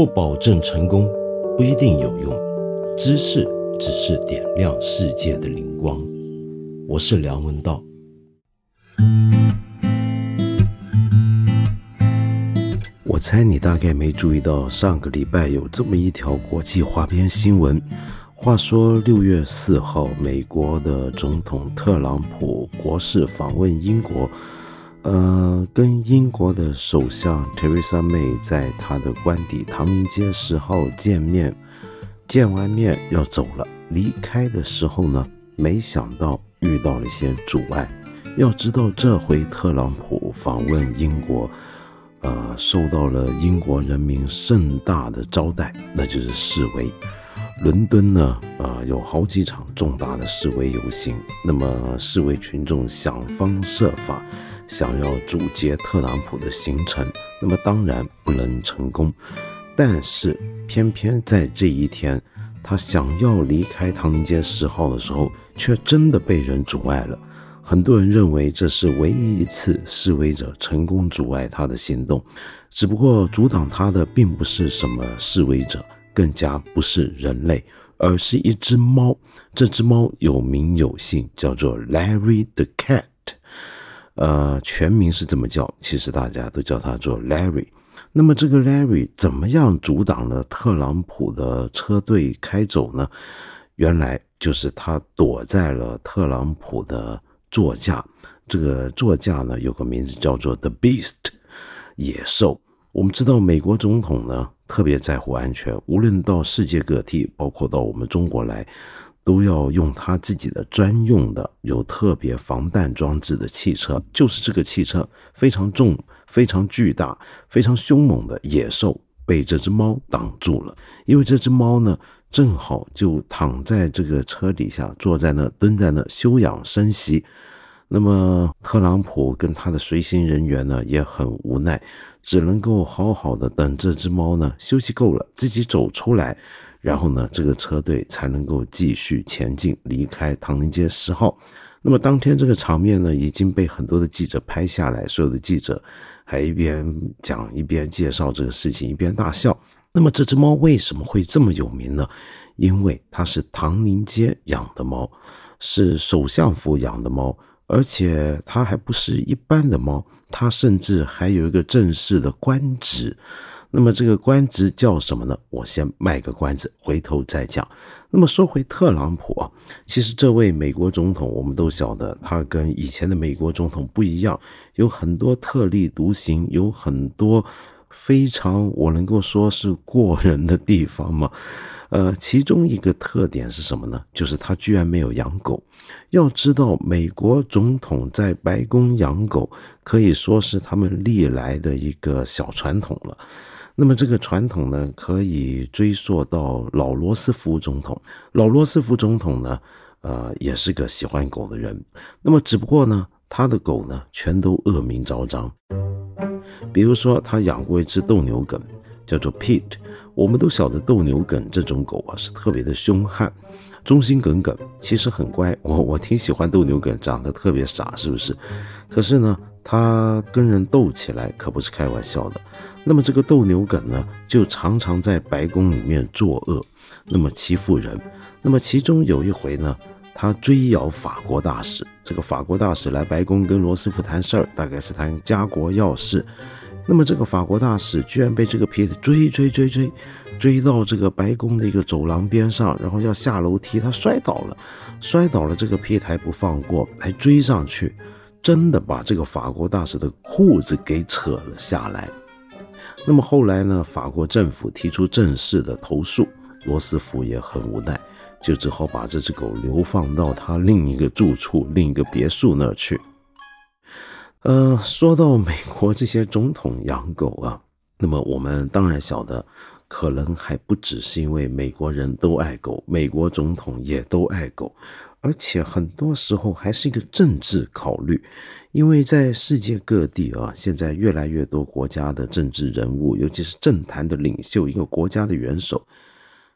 不保证成功，不一定有用。知识只是点亮世界的灵光。我是梁文道。我猜你大概没注意到，上个礼拜有这么一条国际花边新闻。话说六月四号，美国的总统特朗普国事访问英国，呃，跟英国的首相 Theresa May 在他的官邸唐宁街十号见面。见完面要走了，离开的时候呢，没想到遇到了些阻碍。要知道，这回特朗普访问英国，呃，受到了英国人民盛大的招待，那就是示威。伦敦呢，呃，有好几场重大的示威游行。那么，示威群众想方设法想要阻截特朗普的行程，那么当然不能成功。但是，偏偏在这一天，他想要离开唐宁街十号的时候，却真的被人阻碍了。很多人认为这是唯一一次示威者成功阻碍他的行动，只不过阻挡他的并不是什么示威者。更加不是人类，而是一只猫。这只猫有名有姓，叫做 Larry the Cat。呃，全名是怎么叫？其实大家都叫它做 Larry。那么这个 Larry 怎么样阻挡了特朗普的车队开走呢？原来就是他躲在了特朗普的座驾。这个座驾呢，有个名字叫做 The Beast，野兽。我们知道美国总统呢。特别在乎安全，无论到世界各地，包括到我们中国来，都要用他自己的专用的、有特别防弹装置的汽车。就是这个汽车非常重、非常巨大、非常凶猛的野兽，被这只猫挡住了。因为这只猫呢，正好就躺在这个车底下，坐在那、蹲在那休养生息。那么特朗普跟他的随行人员呢，也很无奈。只能够好好的等这只猫呢休息够了，自己走出来，然后呢，这个车队才能够继续前进，离开唐宁街十号。那么当天这个场面呢，已经被很多的记者拍下来，所有的记者还一边讲一边介绍这个事情，一边大笑。那么这只猫为什么会这么有名呢？因为它是唐宁街养的猫，是首相府养的猫，而且它还不是一般的猫。它甚至还有一个正式的官职，那么这个官职叫什么呢？我先卖个关子，回头再讲。那么说回特朗普啊，其实这位美国总统，我们都晓得，他跟以前的美国总统不一样，有很多特立独行，有很多非常我能够说是过人的地方嘛。呃，其中一个特点是什么呢？就是他居然没有养狗。要知道，美国总统在白宫养狗可以说是他们历来的一个小传统了。那么这个传统呢，可以追溯到老罗斯福总统。老罗斯福总统呢，呃，也是个喜欢狗的人。那么只不过呢，他的狗呢，全都恶名昭彰。比如说，他养过一只斗牛梗，叫做 Pete。我们都晓得斗牛梗这种狗啊是特别的凶悍，忠心耿耿，其实很乖。我我挺喜欢斗牛梗，长得特别傻，是不是？可是呢，他跟人斗起来可不是开玩笑的。那么这个斗牛梗呢，就常常在白宫里面作恶，那么欺负人。那么其中有一回呢，他追咬法国大使，这个法国大使来白宫跟罗斯福谈事儿，大概是谈家国要事。那么这个法国大使居然被这个皮特追追追追，追到这个白宫的一个走廊边上，然后要下楼梯，他摔倒了，摔倒了，这个皮特还不放过，还追上去，真的把这个法国大使的裤子给扯了下来。那么后来呢，法国政府提出正式的投诉，罗斯福也很无奈，就只好把这只狗流放到他另一个住处、另一个别墅那儿去。呃，说到美国这些总统养狗啊，那么我们当然晓得，可能还不只是因为美国人都爱狗，美国总统也都爱狗，而且很多时候还是一个政治考虑，因为在世界各地啊，现在越来越多国家的政治人物，尤其是政坛的领袖，一个国家的元首。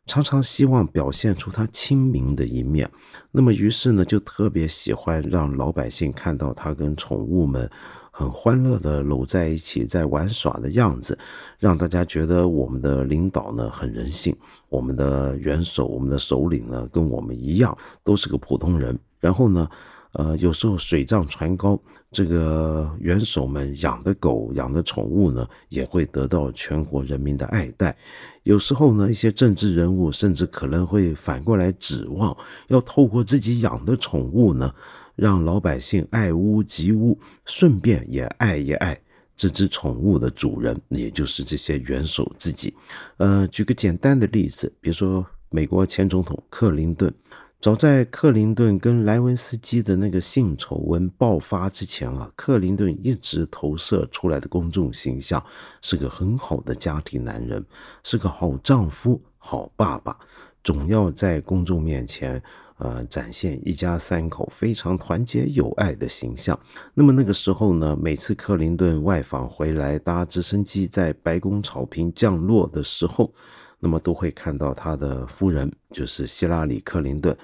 常常希望表现出他亲民的一面，那么于是呢，就特别喜欢让老百姓看到他跟宠物们很欢乐的搂在一起在玩耍的样子，让大家觉得我们的领导呢很人性，我们的元首、我们的首领呢跟我们一样都是个普通人。然后呢，呃，有时候水涨船高，这个元首们养的狗、养的宠物呢也会得到全国人民的爱戴。有时候呢，一些政治人物甚至可能会反过来指望，要透过自己养的宠物呢，让老百姓爱屋及乌，顺便也爱一爱这只宠物的主人，也就是这些元首自己。呃，举个简单的例子，比如说美国前总统克林顿。早在克林顿跟莱文斯基的那个性丑闻爆发之前啊，克林顿一直投射出来的公众形象是个很好的家庭男人，是个好丈夫、好爸爸，总要在公众面前，呃，展现一家三口非常团结友爱的形象。那么那个时候呢，每次克林顿外访回来，搭直升机在白宫草坪降落的时候。那么都会看到他的夫人，就是希拉里·克林顿，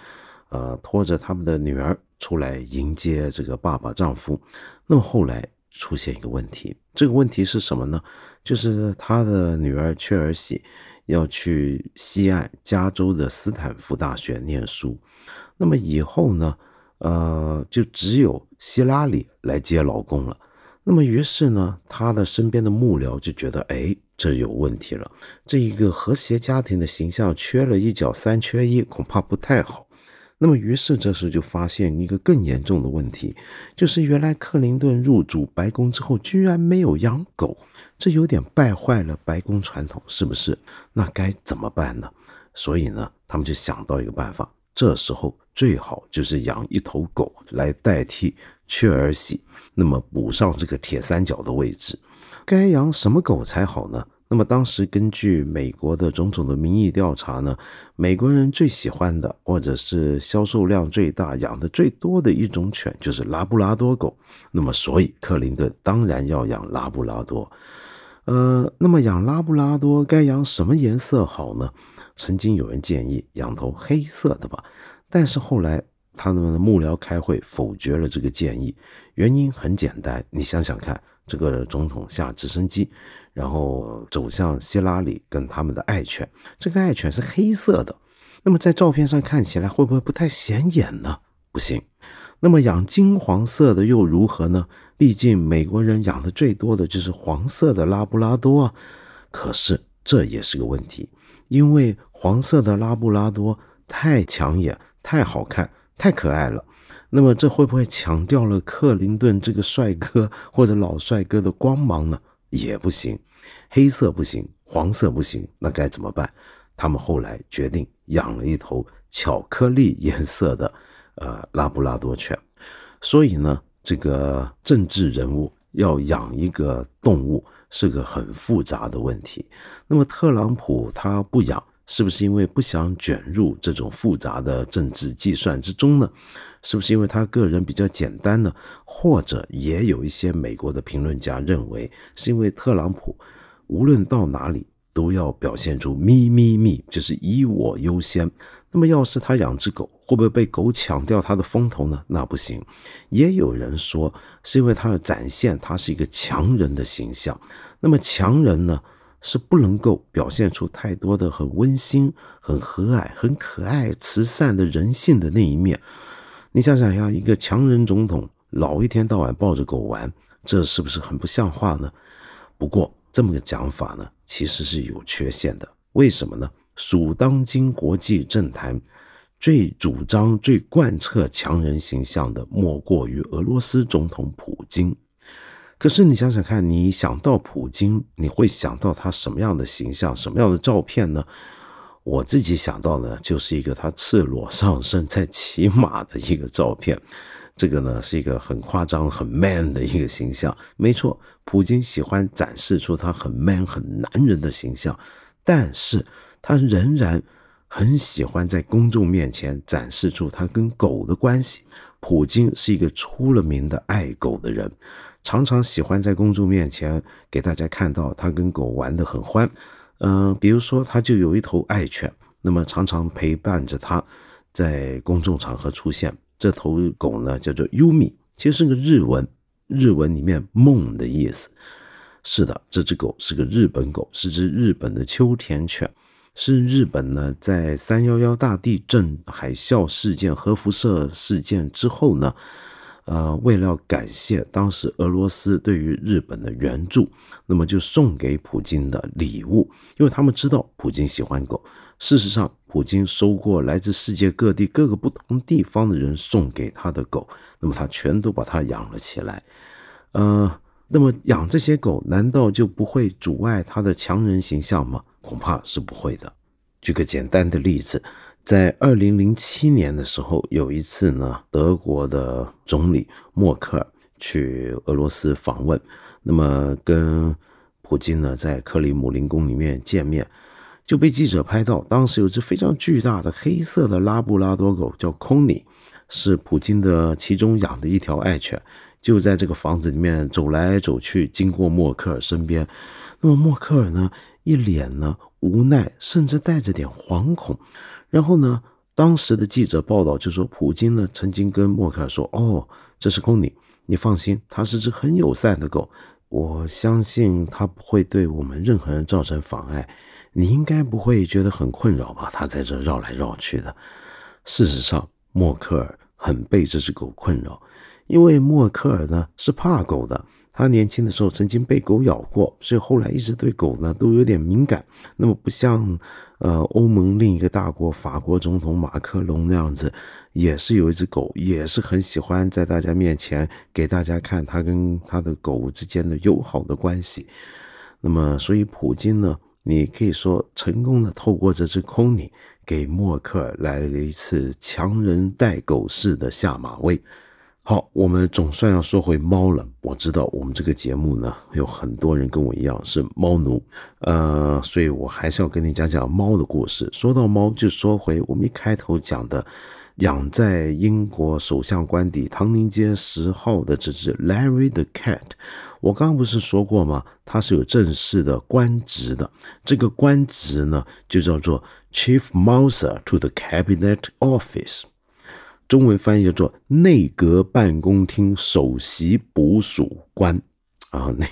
呃，拖着他们的女儿出来迎接这个爸爸丈夫。那么后来出现一个问题，这个问题是什么呢？就是他的女儿雀儿喜要去西岸加州的斯坦福大学念书。那么以后呢，呃，就只有希拉里来接老公了。那么于是呢，他的身边的幕僚就觉得，哎。这有问题了，这一个和谐家庭的形象缺了一角，三缺一，恐怕不太好。那么，于是这时就发现一个更严重的问题，就是原来克林顿入主白宫之后，居然没有养狗，这有点败坏了白宫传统，是不是？那该怎么办呢？所以呢，他们就想到一个办法，这时候最好就是养一头狗来代替雀儿喜，那么补上这个铁三角的位置。该养什么狗才好呢？那么当时根据美国的种种的民意调查呢，美国人最喜欢的或者是销售量最大、养的最多的一种犬就是拉布拉多狗。那么所以克林顿当然要养拉布拉多。呃，那么养拉布拉多该养什么颜色好呢？曾经有人建议养头黑色的吧，但是后来他们的幕僚开会否决了这个建议，原因很简单，你想想看。这个总统下直升机，然后走向希拉里跟他们的爱犬。这个爱犬是黑色的，那么在照片上看起来会不会不太显眼呢？不行。那么养金黄色的又如何呢？毕竟美国人养的最多的就是黄色的拉布拉多啊。可是这也是个问题，因为黄色的拉布拉多太抢眼、太好看、太可爱了。那么这会不会强调了克林顿这个帅哥或者老帅哥的光芒呢？也不行，黑色不行，黄色不行，那该怎么办？他们后来决定养了一头巧克力颜色的呃拉布拉多犬。所以呢，这个政治人物要养一个动物是个很复杂的问题。那么特朗普他不养，是不是因为不想卷入这种复杂的政治计算之中呢？是不是因为他个人比较简单呢？或者也有一些美国的评论家认为，是因为特朗普无论到哪里都要表现出 “me me me”，就是以我优先。那么，要是他养只狗，会不会被狗抢掉他的风头呢？那不行。也有人说，是因为他要展现他是一个强人的形象。那么，强人呢，是不能够表现出太多的很温馨、很和蔼、很可爱、慈善的人性的那一面。你想想呀，一个强人总统老一天到晚抱着狗玩，这是不是很不像话呢？不过这么个讲法呢，其实是有缺陷的。为什么呢？属当今国际政坛最主张、最贯彻强人形象的，莫过于俄罗斯总统普京。可是你想想看，你想到普京，你会想到他什么样的形象、什么样的照片呢？我自己想到呢，就是一个他赤裸上身在骑马的一个照片，这个呢是一个很夸张、很 man 的一个形象。没错，普京喜欢展示出他很 man、很男人的形象，但是他仍然很喜欢在公众面前展示出他跟狗的关系。普京是一个出了名的爱狗的人，常常喜欢在公众面前给大家看到他跟狗玩得很欢。嗯，比如说，他就有一头爱犬，那么常常陪伴着他，在公众场合出现。这头狗呢，叫做优米，其实是个日文，日文里面“梦”的意思。是的，这只狗是个日本狗，是只日本的秋田犬，是日本呢在三幺幺大地震、海啸事件、核辐射事件之后呢。呃，为了感谢当时俄罗斯对于日本的援助，那么就送给普京的礼物，因为他们知道普京喜欢狗。事实上，普京收过来自世界各地各个不同地方的人送给他的狗，那么他全都把它养了起来。呃，那么养这些狗，难道就不会阻碍他的强人形象吗？恐怕是不会的。举个简单的例子。在二零零七年的时候，有一次呢，德国的总理默克尔去俄罗斯访问，那么跟普京呢在克里姆林宫里面见面，就被记者拍到。当时有只非常巨大的黑色的拉布拉多狗，叫空尼，是普京的其中养的一条爱犬，就在这个房子里面走来走去，经过默克尔身边。那么默克尔呢，一脸呢无奈，甚至带着点惶恐。然后呢？当时的记者报道就说，普京呢曾经跟默克尔说：“哦，这是空尼，你放心，它是只很友善的狗，我相信它不会对我们任何人造成妨碍。你应该不会觉得很困扰吧？它在这绕来绕去的。”事实上，默克尔很被这只狗困扰，因为默克尔呢是怕狗的。他年轻的时候曾经被狗咬过，所以后来一直对狗呢都有点敏感。那么不像。呃，欧盟另一个大国法国总统马克龙那样子，也是有一只狗，也是很喜欢在大家面前给大家看他跟他的狗之间的友好的关系。那么，所以普京呢，你可以说成功的透过这只空尼给默克尔来了一次强人带狗式的下马威。好，我们总算要说回猫了。我知道我们这个节目呢，有很多人跟我一样是猫奴，呃，所以我还是要跟你讲讲猫的故事。说到猫，就说回我们一开头讲的，养在英国首相官邸唐宁街十号的这只 Larry the Cat。我刚刚不是说过吗？它是有正式的官职的，这个官职呢，就叫做 Chief Mouser to the Cabinet Office。中文翻译叫做内阁办公厅首席捕鼠官啊，那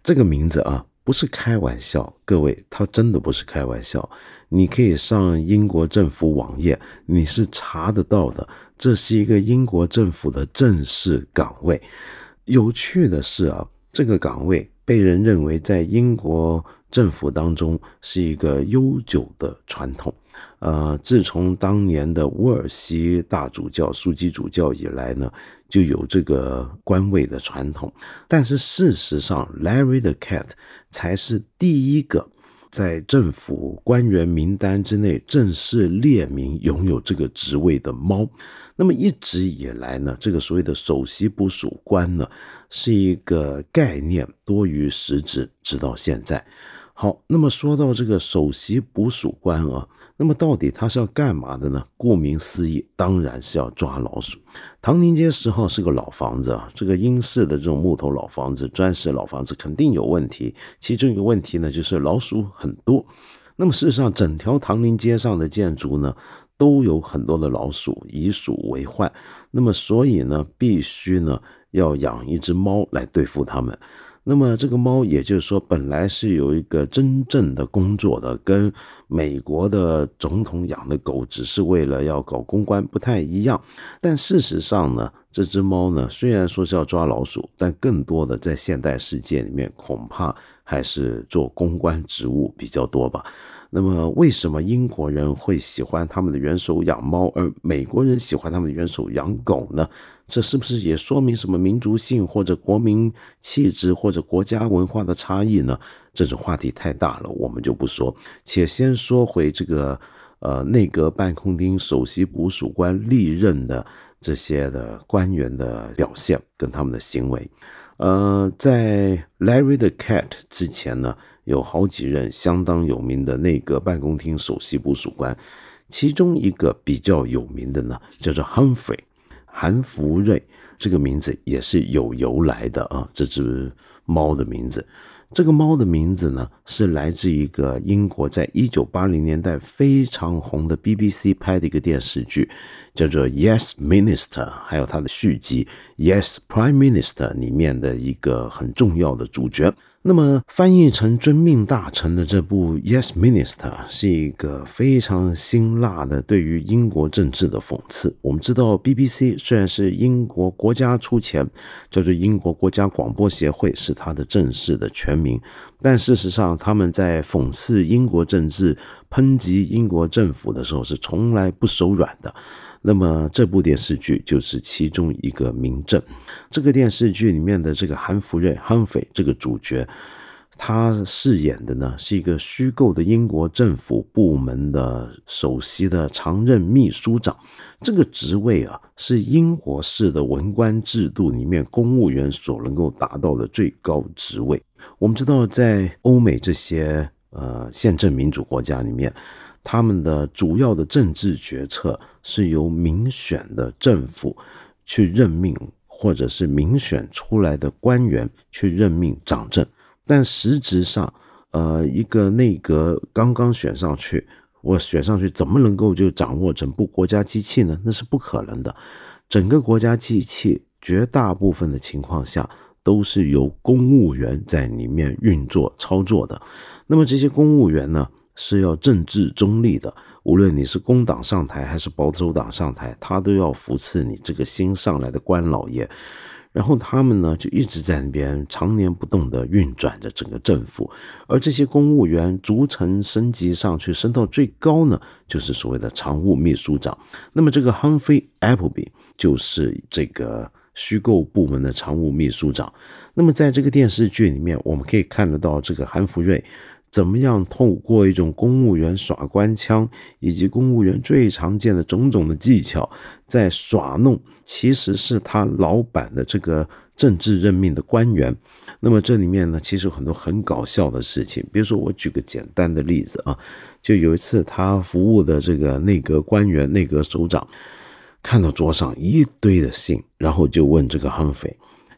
这个名字啊不是开玩笑，各位，他真的不是开玩笑。你可以上英国政府网页，你是查得到的。这是一个英国政府的正式岗位。有趣的是啊，这个岗位被人认为在英国政府当中是一个悠久的传统。呃，自从当年的沃尔西大主教枢机主教以来呢，就有这个官位的传统。但是事实上，Larry the Cat 才是第一个在政府官员名单之内正式列明拥有这个职位的猫。那么一直以来呢，这个所谓的首席捕鼠官呢，是一个概念多于实质，直到现在。好，那么说到这个首席捕鼠官啊。那么到底他是要干嘛的呢？顾名思义，当然是要抓老鼠。唐宁街十号是个老房子啊，这个英式的这种木头老房子、砖石老房子肯定有问题。其中一个问题呢，就是老鼠很多。那么事实上，整条唐宁街上的建筑呢，都有很多的老鼠，以鼠为患。那么所以呢，必须呢要养一只猫来对付它们。那么这个猫，也就是说，本来是有一个真正的工作的，跟美国的总统养的狗只是为了要搞公关不太一样。但事实上呢，这只猫呢，虽然说是要抓老鼠，但更多的在现代世界里面，恐怕还是做公关职务比较多吧。那么，为什么英国人会喜欢他们的元首养猫，而美国人喜欢他们的元首养狗呢？这是不是也说明什么民族性或者国民气质或者国家文化的差异呢？这种话题太大了，我们就不说。且先说回这个，呃，内阁办公厅首席捕鼠官历任的这些的官员的表现跟他们的行为。呃，在 Larry the Cat 之前呢，有好几任相当有名的内阁办公厅首席捕鼠官，其中一个比较有名的呢，叫做 Humphrey。韩福瑞这个名字也是有由来的啊，这只猫的名字。这个猫的名字呢，是来自一个英国在一九八零年代非常红的 BBC 拍的一个电视剧，叫做《Yes Minister》，还有它的续集《Yes Prime Minister》里面的一个很重要的主角。那么翻译成“遵命大臣”的这部《Yes Minister》是一个非常辛辣的对于英国政治的讽刺。我们知道，BBC 虽然是英国国家出钱，叫做英国国家广播协会是它的正式的全名，但事实上他们在讽刺英国政治、抨击英国政府的时候是从来不手软的。那么这部电视剧就是其中一个明证。这个电视剧里面的这个韩福瑞汉斐这个主角，他饰演的呢是一个虚构的英国政府部门的首席的常任秘书长。这个职位啊，是英国式的文官制度里面公务员所能够达到的最高职位。我们知道，在欧美这些呃宪政民主国家里面。他们的主要的政治决策是由民选的政府去任命，或者是民选出来的官员去任命掌政。但实质上，呃，一个内阁刚刚选上去，我选上去怎么能够就掌握整部国家机器呢？那是不可能的。整个国家机器绝大部分的情况下都是由公务员在里面运作操作的。那么这些公务员呢？是要政治中立的，无论你是工党上台还是保守党上台，他都要扶持你这个新上来的官老爷。然后他们呢，就一直在那边常年不动地运转着整个政府。而这些公务员逐层升级上去，升到最高呢，就是所谓的常务秘书长。那么这个 Humphrey Appleby 就是这个虚构部门的常务秘书长。那么在这个电视剧里面，我们可以看得到这个韩福瑞。怎么样透过一种公务员耍官腔，以及公务员最常见的种种的技巧，在耍弄其实是他老板的这个政治任命的官员。那么这里面呢，其实有很多很搞笑的事情。比如说，我举个简单的例子啊，就有一次他服务的这个内阁官员、内阁首长，看到桌上一堆的信，然后就问这个悍匪：“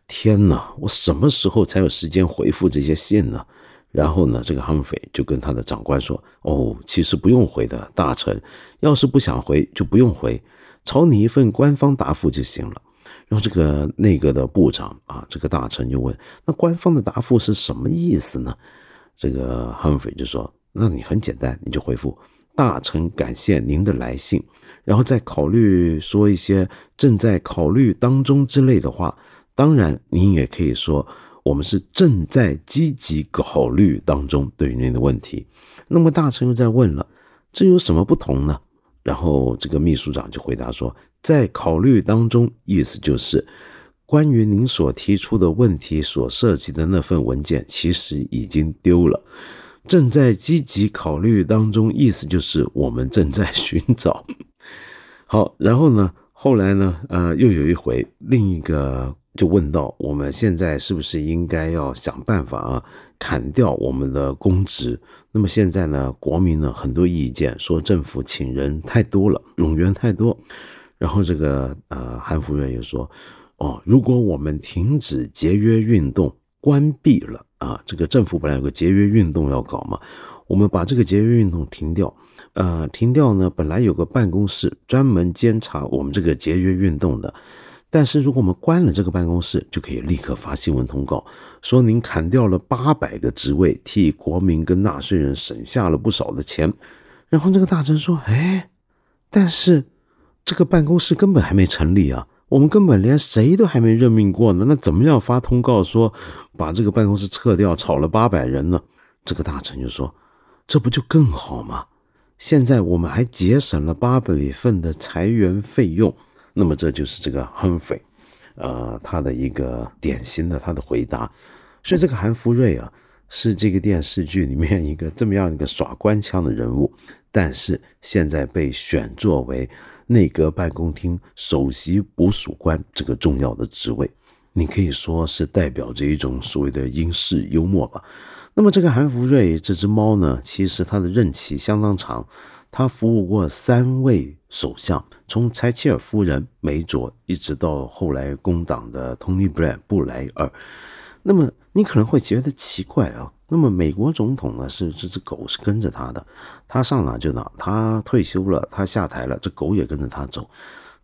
天哪，我什么时候才有时间回复这些信呢？”然后呢，这个悍匪就跟他的长官说：“哦，其实不用回的，大臣，要是不想回就不用回，抄你一份官方答复就行了。”然后这个内阁的部长啊，这个大臣就问：“那官方的答复是什么意思呢？”这个悍匪就说：“那你很简单，你就回复大臣感谢您的来信，然后再考虑说一些正在考虑当中之类的话。当然，您也可以说。”我们是正在积极考虑当中对于您的问题。那么大臣又在问了，这有什么不同呢？然后这个秘书长就回答说，在考虑当中，意思就是关于您所提出的问题所涉及的那份文件其实已经丢了。正在积极考虑当中，意思就是我们正在寻找。好，然后呢，后来呢，呃，又有一回另一个。就问到我们现在是不是应该要想办法啊，砍掉我们的公职？那么现在呢，国民呢很多意见说政府请人太多了，冗员太多。然后这个呃韩福瑞又说，哦，如果我们停止节约运动，关闭了啊，这个政府本来有个节约运动要搞嘛，我们把这个节约运动停掉，呃，停掉呢，本来有个办公室专门监察我们这个节约运动的。但是如果我们关了这个办公室，就可以立刻发新闻通告，说您砍掉了八百个职位，替国民跟纳税人省下了不少的钱。然后这个大臣说：“哎，但是这个办公室根本还没成立啊，我们根本连谁都还没任命过呢，那怎么样发通告说把这个办公室撤掉，炒了八百人呢？”这个大臣就说：“这不就更好吗？现在我们还节省了八百份的裁员费用。”那么这就是这个亨菲，呃，他的一个典型的他的回答。所以这个韩福瑞啊，是这个电视剧里面一个这么样一个耍官腔的人物，但是现在被选作为内阁办公厅首席捕鼠官这个重要的职位，你可以说是代表着一种所谓的英式幽默吧。那么这个韩福瑞这只猫呢，其实它的任期相当长。他服务过三位首相，从柴契尔夫人梅卓，一直到后来工党的 Tony Blair 布莱尔。那么你可能会觉得奇怪啊。那么美国总统呢是这只狗是跟着他的，他上哪就哪，他退休了，他下台了，这狗也跟着他走。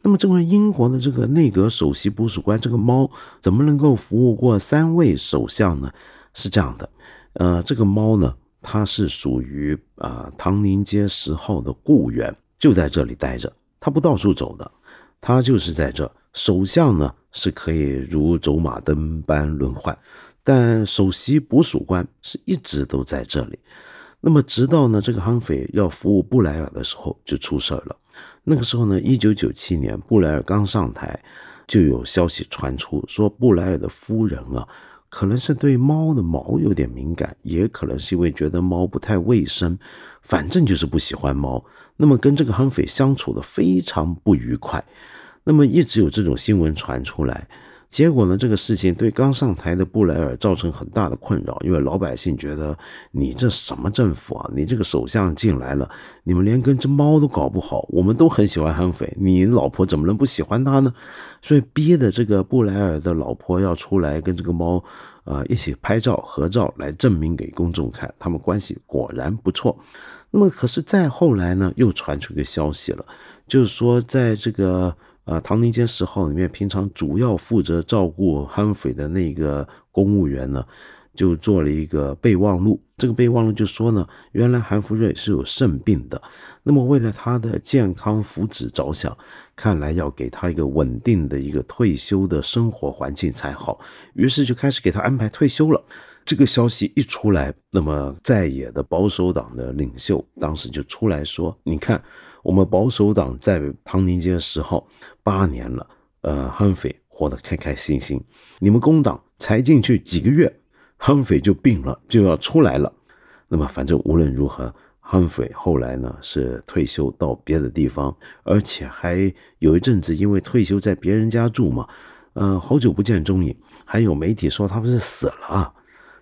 那么这位英国的这个内阁首席捕鼠官这个猫怎么能够服务过三位首相呢？是这样的，呃，这个猫呢，他是属于啊唐宁街十号的雇员，就在这里待着，他不到处走的，他就是在这。首相呢是可以如走马灯般轮换。但首席捕鼠官是一直都在这里。那么，直到呢这个悍匪要服务布莱尔的时候，就出事儿了。那个时候呢，一九九七年，布莱尔刚上台，就有消息传出说，布莱尔的夫人啊，可能是对猫的毛有点敏感，也可能是因为觉得猫不太卫生，反正就是不喜欢猫。那么，跟这个悍匪相处的非常不愉快。那么，一直有这种新闻传出来。结果呢？这个事情对刚上台的布莱尔造成很大的困扰，因为老百姓觉得你这什么政府啊？你这个首相进来了，你们连跟只猫都搞不好。我们都很喜欢悍匪，你老婆怎么能不喜欢他呢？所以逼的这个布莱尔的老婆要出来跟这个猫，啊一起拍照合照，来证明给公众看，他们关系果然不错。那么可是再后来呢，又传出一个消息了，就是说在这个。啊，唐宁街十号里面，平常主要负责照顾悍匪的那个公务员呢，就做了一个备忘录。这个备忘录就说呢，原来韩福瑞是有肾病的，那么为了他的健康福祉着想，看来要给他一个稳定的一个退休的生活环境才好。于是就开始给他安排退休了。这个消息一出来，那么在野的保守党的领袖当时就出来说：“你看。”我们保守党在唐宁街十号八年了，呃，悍匪活得开开心心。你们工党才进去几个月，悍匪就病了，就要出来了。那么反正无论如何，悍匪后来呢是退休到别的地方，而且还有一阵子因为退休在别人家住嘛，呃，好久不见踪影。还有媒体说他们是死了，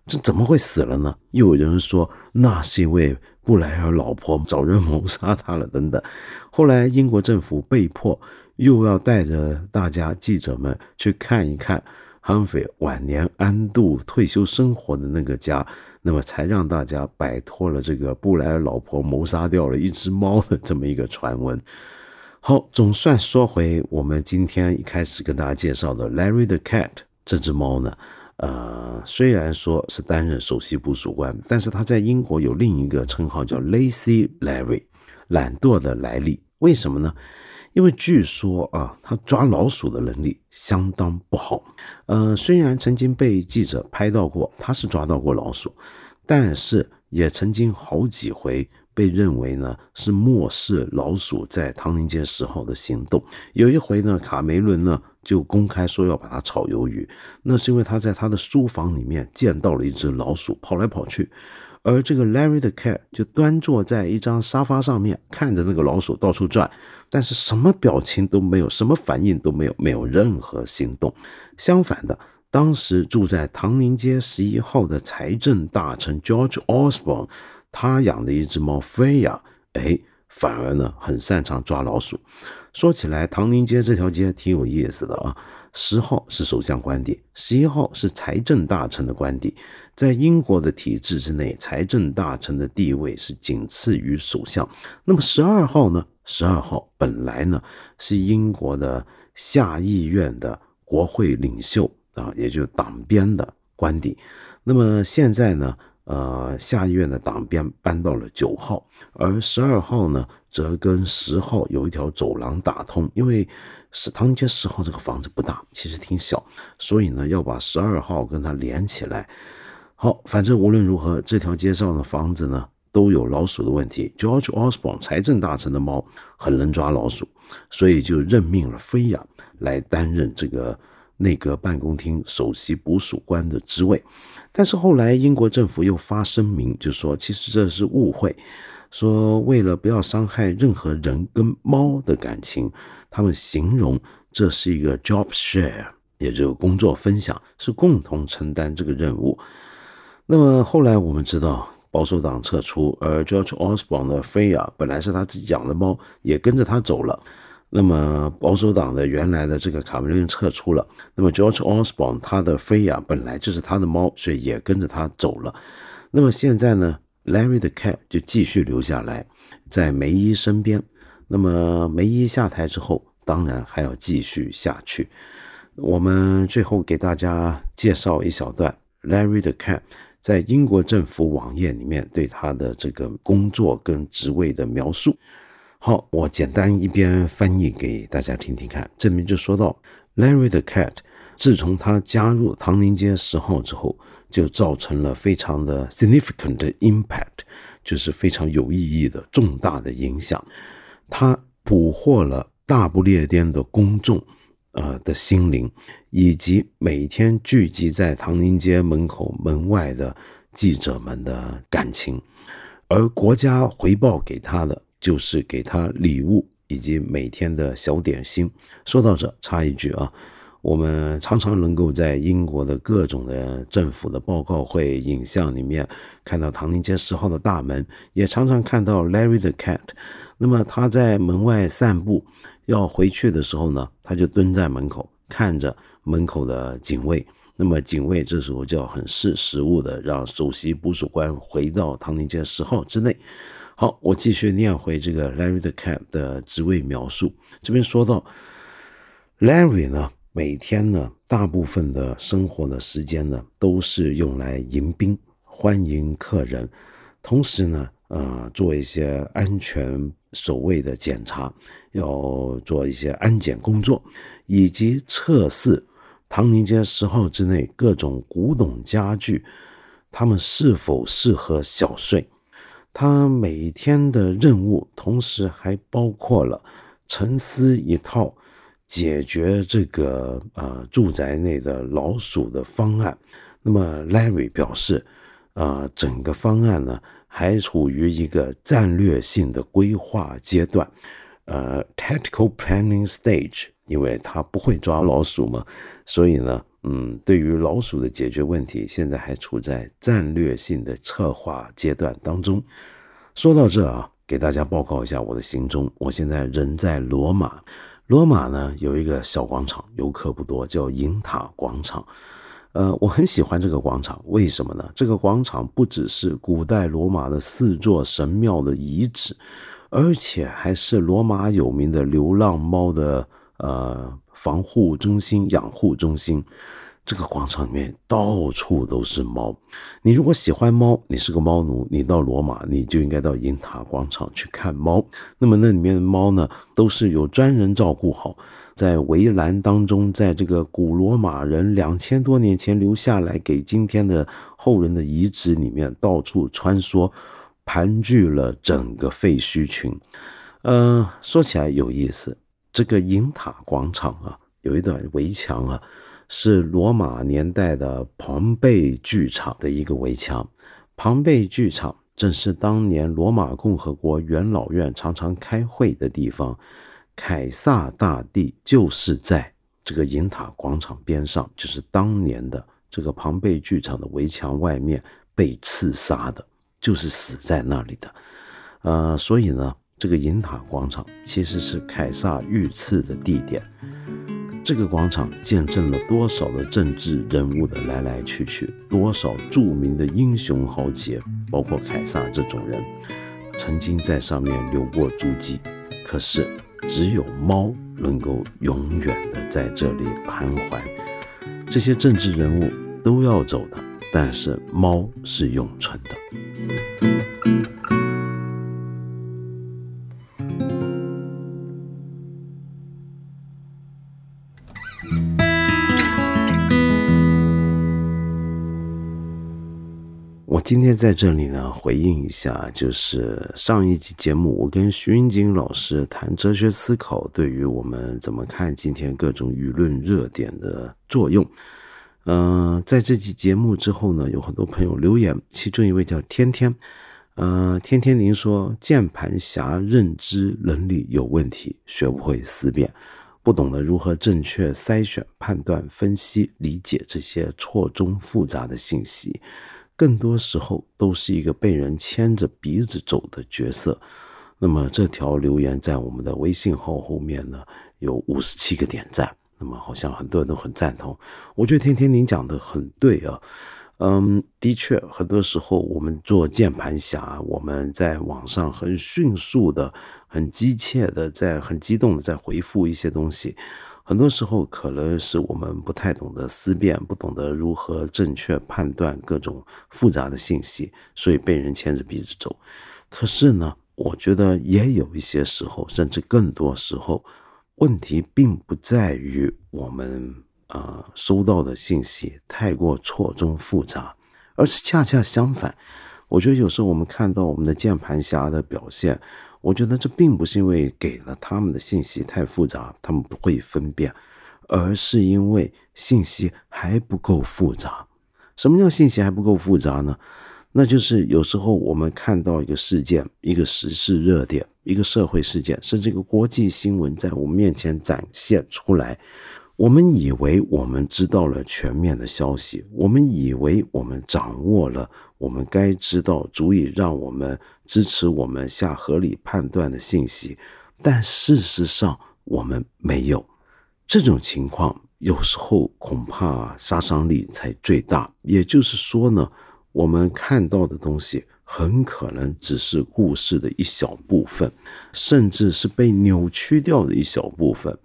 这怎么会死了呢？又有人说那是因为。布莱尔老婆找人谋杀他了，等等。后来英国政府被迫又要带着大家记者们去看一看悍匪晚年安度退休生活的那个家，那么才让大家摆脱了这个布莱尔老婆谋杀掉了一只猫的这么一个传闻。好，总算说回我们今天一开始跟大家介绍的 Larry the Cat 这只猫呢。呃，虽然说是担任首席捕鼠官，但是他在英国有另一个称号叫 Lazy Larry，懒惰的莱利。为什么呢？因为据说啊，他抓老鼠的能力相当不好。呃，虽然曾经被记者拍到过，他是抓到过老鼠，但是也曾经好几回被认为呢是漠视老鼠在唐宁街十号的行动。有一回呢，卡梅伦呢。就公开说要把它炒鱿鱼，那是因为他在他的书房里面见到了一只老鼠跑来跑去，而这个 Larry 的 cat 就端坐在一张沙发上面看着那个老鼠到处转，但是什么表情都没有，什么反应都没有，没有任何行动。相反的，当时住在唐宁街十一号的财政大臣 George Osborne，他养的一只猫菲亚哎，反而呢很擅长抓老鼠。说起来，唐宁街这条街挺有意思的啊。十号是首相官邸，十一号是财政大臣的官邸。在英国的体制之内，财政大臣的地位是仅次于首相。那么十二号呢？十二号本来呢是英国的下议院的国会领袖啊，也就党鞭的官邸。那么现在呢，呃，下议院的党鞭搬到了九号，而十二号呢？则跟十号有一条走廊打通，因为是唐宁街十号这个房子不大，其实挺小，所以呢要把十二号跟它连起来。好，反正无论如何，这条街上的房子呢都有老鼠的问题。George Osborne 财政大臣的猫很能抓老鼠，所以就任命了菲亚来担任这个内阁办公厅首席捕鼠官的职位。但是后来英国政府又发声明，就说其实这是误会。说为了不要伤害任何人跟猫的感情，他们形容这是一个 job share，也就是工作分享，是共同承担这个任务。那么后来我们知道保守党撤出，而 George Osborne 的菲亚本来是他自己养的猫，也跟着他走了。那么保守党的原来的这个卡梅伦撤出了，那么 George Osborne 他的菲亚本来就是他的猫，所以也跟着他走了。那么现在呢，Larry 的 cat 就继续留下来在梅姨身边。那么梅姨下台之后，当然还要继续下去。我们最后给大家介绍一小段 Larry 的 cat 在英国政府网页里面对他的这个工作跟职位的描述。好，我简单一边翻译给大家听听看。这边就说到，Larry 的 cat，自从他加入唐宁街十号之后，就造成了非常的 significant impact，就是非常有意义的重大的影响。他捕获了大不列颠的公众，呃的心灵，以及每天聚集在唐宁街门口门外的记者们的感情，而国家回报给他的。就是给他礼物以及每天的小点心。说到这，插一句啊，我们常常能够在英国的各种的政府的报告会影像里面看到唐宁街十号的大门，也常常看到 Larry the cat。那么他在门外散步，要回去的时候呢，他就蹲在门口看着门口的警卫。那么警卫这时候就要很识时务的让首席捕鼠官回到唐宁街十号之内。好，我继续念回这个 Larry 的 Cap 的职位描述。这边说到，Larry 呢，每天呢，大部分的生活的时间呢，都是用来迎宾、欢迎客人，同时呢，呃，做一些安全守卫的检查，要做一些安检工作，以及测试唐宁街十号之内各种古董家具，他们是否适合小睡。他每天的任务，同时还包括了沉思一套解决这个呃住宅内的老鼠的方案。那么，Larry 表示，呃，整个方案呢还处于一个战略性的规划阶段，呃，tactical planning stage，因为他不会抓老鼠嘛，所以呢。嗯，对于老鼠的解决问题，现在还处在战略性的策划阶段当中。说到这啊，给大家报告一下我的行踪。我现在人在罗马，罗马呢有一个小广场，游客不多，叫银塔广场。呃，我很喜欢这个广场，为什么呢？这个广场不只是古代罗马的四座神庙的遗址，而且还是罗马有名的流浪猫的呃。防护中心、养护中心，这个广场里面到处都是猫。你如果喜欢猫，你是个猫奴，你到罗马，你就应该到银塔广场去看猫。那么那里面的猫呢，都是有专人照顾好，在围栏当中，在这个古罗马人两千多年前留下来给今天的后人的遗址里面到处穿梭，盘踞了整个废墟群。嗯，说起来有意思。这个银塔广场啊，有一段围墙啊，是罗马年代的庞贝剧场的一个围墙。庞贝剧场正是当年罗马共和国元老院常常开会的地方。凯撒大帝就是在这个银塔广场边上，就是当年的这个庞贝剧场的围墙外面被刺杀的，就是死在那里的。呃，所以呢。这个银塔广场其实是凯撒遇刺的地点。这个广场见证了多少的政治人物的来来去去，多少著名的英雄豪杰，包括凯撒这种人，曾经在上面留过足迹。可是，只有猫能够永远的在这里徘徊。这些政治人物都要走的，但是猫是永存的。今天在这里呢，回应一下，就是上一集节目，我跟徐云锦老师谈哲学思考对于我们怎么看今天各种舆论热点的作用。嗯，在这期节目之后呢，有很多朋友留言，其中一位叫天天，呃，天天您说键盘侠认知能力有问题，学不会思辨，不懂得如何正确筛选、判断、分析、理解这些错综复杂的信息。更多时候都是一个被人牵着鼻子走的角色。那么这条留言在我们的微信号后面呢，有五十七个点赞。那么好像很多人都很赞同。我觉得天天您讲的很对啊。嗯，的确，很多时候我们做键盘侠，我们在网上很迅速的、很急切的，在很激动的在回复一些东西。很多时候可能是我们不太懂得思辨，不懂得如何正确判断各种复杂的信息，所以被人牵着鼻子走。可是呢，我觉得也有一些时候，甚至更多时候，问题并不在于我们。呃，收到的信息太过错综复杂，而是恰恰相反。我觉得有时候我们看到我们的键盘侠的表现，我觉得这并不是因为给了他们的信息太复杂，他们不会分辨，而是因为信息还不够复杂。什么叫信息还不够复杂呢？那就是有时候我们看到一个事件、一个时事热点、一个社会事件，甚至一个国际新闻在我们面前展现出来。我们以为我们知道了全面的消息，我们以为我们掌握了我们该知道、足以让我们支持我们下合理判断的信息，但事实上我们没有。这种情况有时候恐怕杀伤力才最大。也就是说呢，我们看到的东西很可能只是故事的一小部分，甚至是被扭曲掉的一小部分。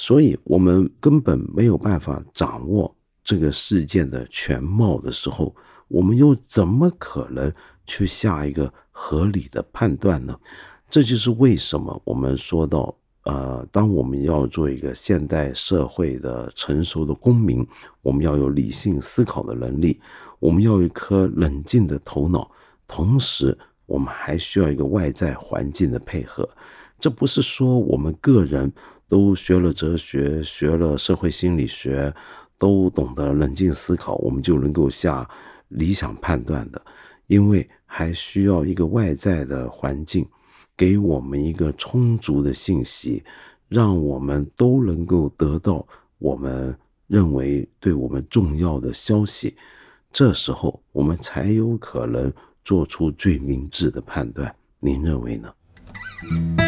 所以，我们根本没有办法掌握这个事件的全貌的时候，我们又怎么可能去下一个合理的判断呢？这就是为什么我们说到，呃，当我们要做一个现代社会的成熟的公民，我们要有理性思考的能力，我们要有一颗冷静的头脑，同时，我们还需要一个外在环境的配合。这不是说我们个人。都学了哲学，学了社会心理学，都懂得冷静思考，我们就能够下理想判断的。因为还需要一个外在的环境，给我们一个充足的信息，让我们都能够得到我们认为对我们重要的消息。这时候，我们才有可能做出最明智的判断。您认为呢？